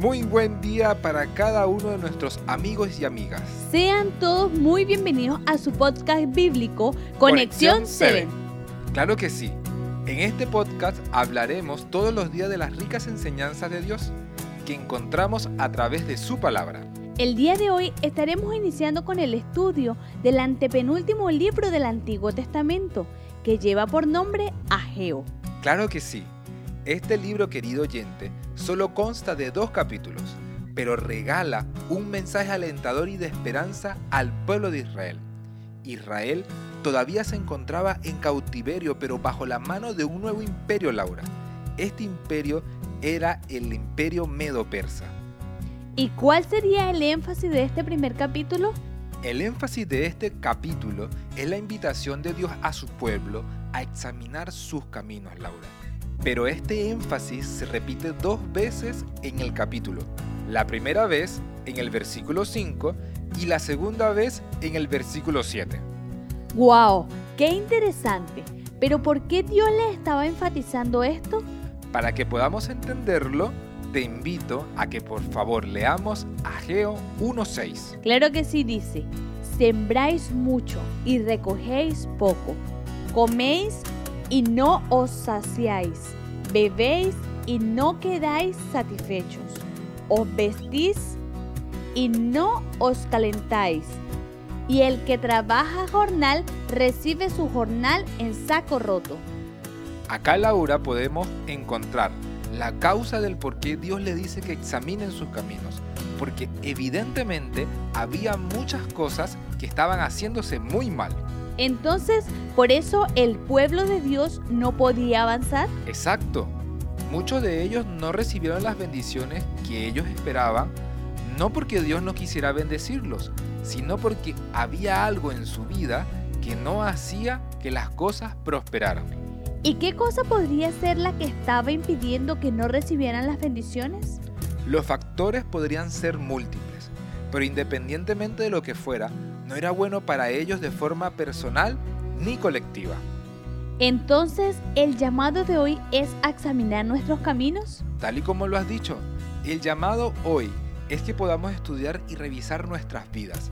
Muy buen día para cada uno de nuestros amigos y amigas. Sean todos muy bienvenidos a su podcast bíblico Conexión 7. Claro que sí. En este podcast hablaremos todos los días de las ricas enseñanzas de Dios que encontramos a través de su palabra. El día de hoy estaremos iniciando con el estudio del antepenúltimo libro del Antiguo Testamento, que lleva por nombre Ageo. Claro que sí. Este libro, querido oyente, solo consta de dos capítulos, pero regala un mensaje alentador y de esperanza al pueblo de Israel. Israel todavía se encontraba en cautiverio, pero bajo la mano de un nuevo imperio, Laura. Este imperio era el imperio medo-persa. ¿Y cuál sería el énfasis de este primer capítulo? El énfasis de este capítulo es la invitación de Dios a su pueblo a examinar sus caminos, Laura. Pero este énfasis se repite dos veces en el capítulo. La primera vez en el versículo 5 y la segunda vez en el versículo 7. ¡Wow! ¡Qué interesante! Pero ¿por qué Dios le estaba enfatizando esto? Para que podamos entenderlo, te invito a que por favor leamos Ageo 1.6. Claro que sí dice, sembráis mucho y recogéis poco, coméis y no os saciáis, bebéis y no quedáis satisfechos, os vestís y no os calentáis. Y el que trabaja jornal recibe su jornal en saco roto. Acá Laura podemos encontrar la causa del por qué Dios le dice que examinen sus caminos. Porque evidentemente había muchas cosas que estaban haciéndose muy mal. Entonces, por eso el pueblo de Dios no podía avanzar. Exacto. Muchos de ellos no recibieron las bendiciones que ellos esperaban, no porque Dios no quisiera bendecirlos, sino porque había algo en su vida que no hacía que las cosas prosperaran. ¿Y qué cosa podría ser la que estaba impidiendo que no recibieran las bendiciones? Los factores podrían ser múltiples, pero independientemente de lo que fuera, no era bueno para ellos de forma personal ni colectiva. Entonces, ¿el llamado de hoy es examinar nuestros caminos? Tal y como lo has dicho, el llamado hoy es que podamos estudiar y revisar nuestras vidas.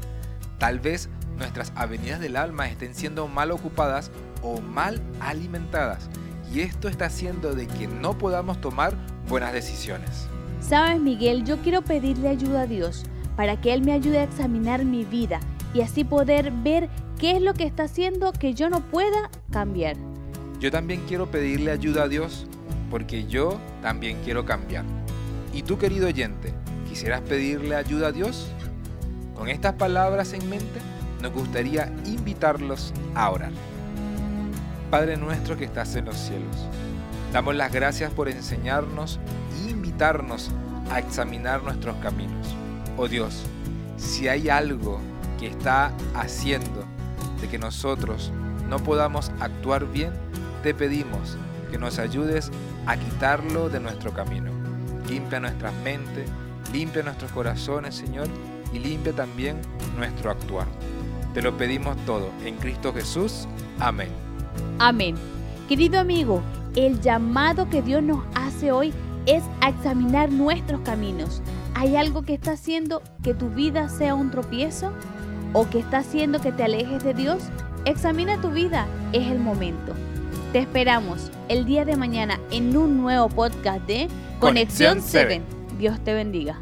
Tal vez nuestras avenidas del alma estén siendo mal ocupadas o mal alimentadas y esto está haciendo de que no podamos tomar buenas decisiones. Sabes Miguel, yo quiero pedirle ayuda a Dios para que Él me ayude a examinar mi vida y así poder ver qué es lo que está haciendo que yo no pueda cambiar. Yo también quiero pedirle ayuda a Dios porque yo también quiero cambiar. ¿Y tú querido oyente, quisieras pedirle ayuda a Dios? Con estas palabras en mente, nos gustaría invitarlos a orar. Padre nuestro que estás en los cielos, damos las gracias por enseñarnos e invitarnos a examinar nuestros caminos. Oh Dios, si hay algo que está haciendo de que nosotros no podamos actuar bien, te pedimos que nos ayudes a quitarlo de nuestro camino. Limpia nuestras mentes, limpia nuestros corazones, Señor, y limpia también nuestro actuar. Te lo pedimos todo en Cristo Jesús. Amén. Amén. Querido amigo, el llamado que Dios nos hace hoy es a examinar nuestros caminos. ¿Hay algo que está haciendo que tu vida sea un tropiezo? O que está haciendo que te alejes de Dios, examina tu vida, es el momento. Te esperamos el día de mañana en un nuevo podcast de Conexión 7. Dios te bendiga.